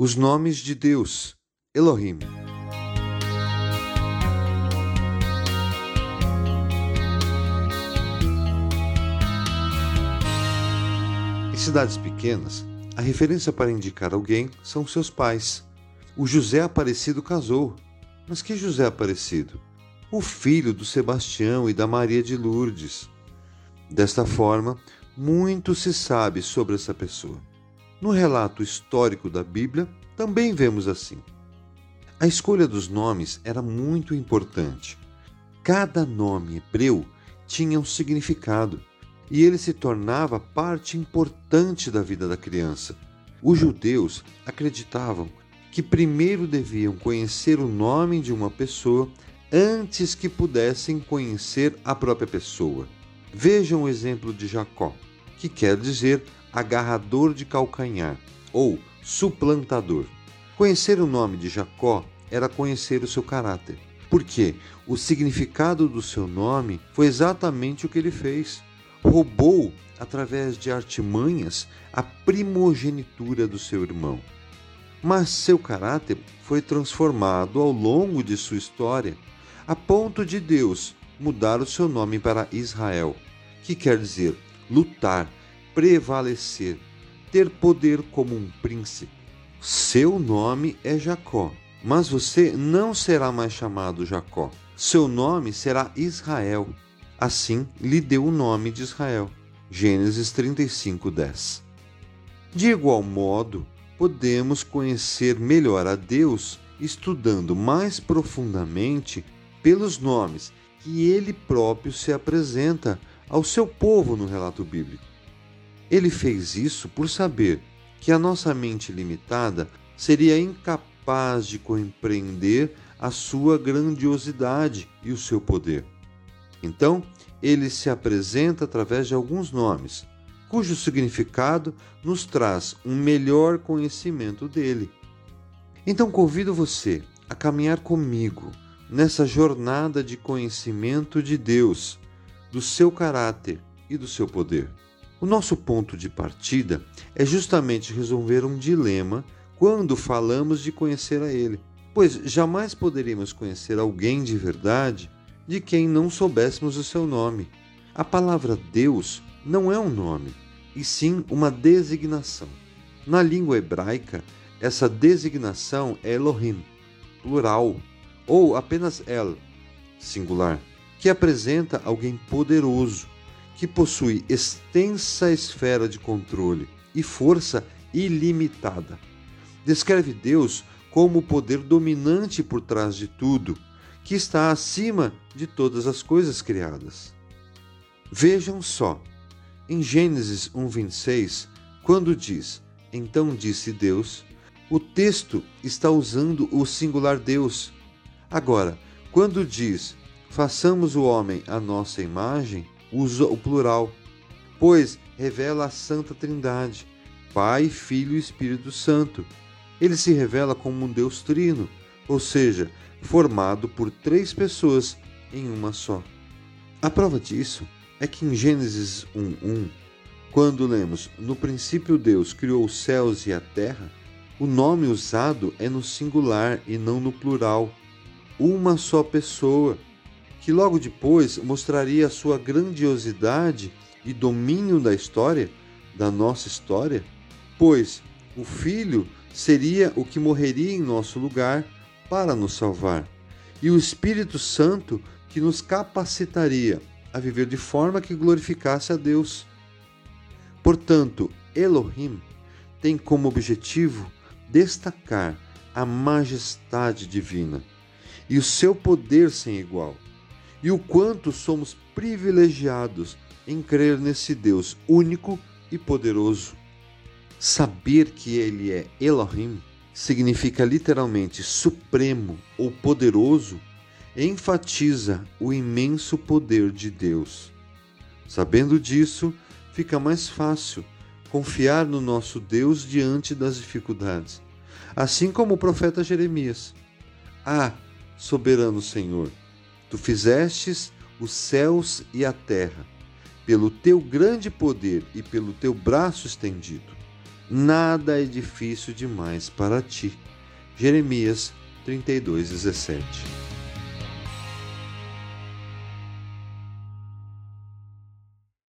Os nomes de Deus, Elohim. Em cidades pequenas, a referência para indicar alguém são seus pais. O José Aparecido casou. Mas que José Aparecido? O filho do Sebastião e da Maria de Lourdes. Desta forma, muito se sabe sobre essa pessoa. No relato histórico da Bíblia, também vemos assim. A escolha dos nomes era muito importante. Cada nome hebreu tinha um significado e ele se tornava parte importante da vida da criança. Os judeus acreditavam que primeiro deviam conhecer o nome de uma pessoa antes que pudessem conhecer a própria pessoa. Vejam o exemplo de Jacó que quer dizer agarrador de calcanhar ou suplantador. Conhecer o nome de Jacó era conhecer o seu caráter, porque o significado do seu nome foi exatamente o que ele fez. Roubou, através de artimanhas, a primogenitura do seu irmão. Mas seu caráter foi transformado ao longo de sua história, a ponto de Deus mudar o seu nome para Israel, que quer dizer lutar, prevalecer, ter poder como um príncipe. Seu nome é Jacó, mas você não será mais chamado Jacó. Seu nome será Israel. Assim lhe deu o nome de Israel. Gênesis 35, 10. De igual modo, podemos conhecer melhor a Deus estudando mais profundamente pelos nomes que ele próprio se apresenta ao seu povo no relato bíblico. Ele fez isso por saber que a nossa mente limitada seria incapaz de compreender a sua grandiosidade e o seu poder. Então, ele se apresenta através de alguns nomes, cujo significado nos traz um melhor conhecimento dele. Então, convido você a caminhar comigo nessa jornada de conhecimento de Deus do seu caráter e do seu poder. O nosso ponto de partida é justamente resolver um dilema quando falamos de conhecer a Ele, pois jamais poderíamos conhecer alguém de verdade de quem não soubéssemos o seu nome. A palavra Deus não é um nome, e sim uma designação. Na língua hebraica, essa designação é Elohim, plural, ou apenas El, singular que apresenta alguém poderoso, que possui extensa esfera de controle e força ilimitada. Descreve Deus como o poder dominante por trás de tudo, que está acima de todas as coisas criadas. Vejam só, em Gênesis 1:26, quando diz: "Então disse Deus", o texto está usando o singular Deus. Agora, quando diz façamos o homem à nossa imagem, usa o plural, pois revela a Santa Trindade, Pai, Filho e Espírito Santo. Ele se revela como um Deus trino, ou seja, formado por três pessoas em uma só. A prova disso é que em Gênesis 1:1, quando lemos no princípio Deus criou os céus e a terra, o nome usado é no singular e não no plural. Uma só pessoa que logo depois mostraria sua grandiosidade e domínio da história, da nossa história, pois o Filho seria o que morreria em nosso lugar para nos salvar, e o Espírito Santo que nos capacitaria a viver de forma que glorificasse a Deus. Portanto, Elohim tem como objetivo destacar a majestade divina e o seu poder sem igual e o quanto somos privilegiados em crer nesse Deus único e poderoso. Saber que Ele é Elohim significa literalmente supremo ou poderoso, enfatiza o imenso poder de Deus. Sabendo disso, fica mais fácil confiar no nosso Deus diante das dificuldades. Assim como o profeta Jeremias. Ah, soberano Senhor, Tu fizestes os céus e a terra, pelo teu grande poder e pelo teu braço estendido. nada é difícil demais para ti. Jeremias 32, 17